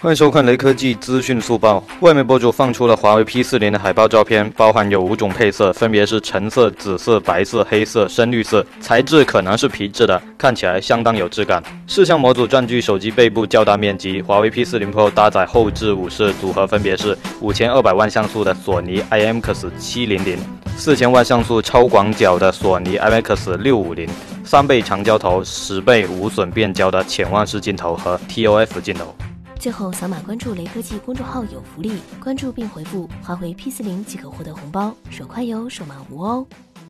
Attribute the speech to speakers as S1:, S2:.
S1: 欢迎收看雷科技资讯速报。外媒博主放出了华为 P40 的海报照片，包含有五种配色，分别是橙色、紫色、白色、黑色、深绿色，材质可能是皮质的，看起来相当有质感。摄像模组占据手机背部较大面积。华为 P40 Pro 搭载后置五摄组合，分别是五千二百万像素的索尼 IMX700，四千万像素超广角的索尼 IMX650，三倍长焦头、十倍无损变焦的潜望式镜头和 TOF 镜头。
S2: 最后扫码关注雷科技公众号有福利，关注并回复华为 P 四零即可获得红包，手快有，手慢无哦。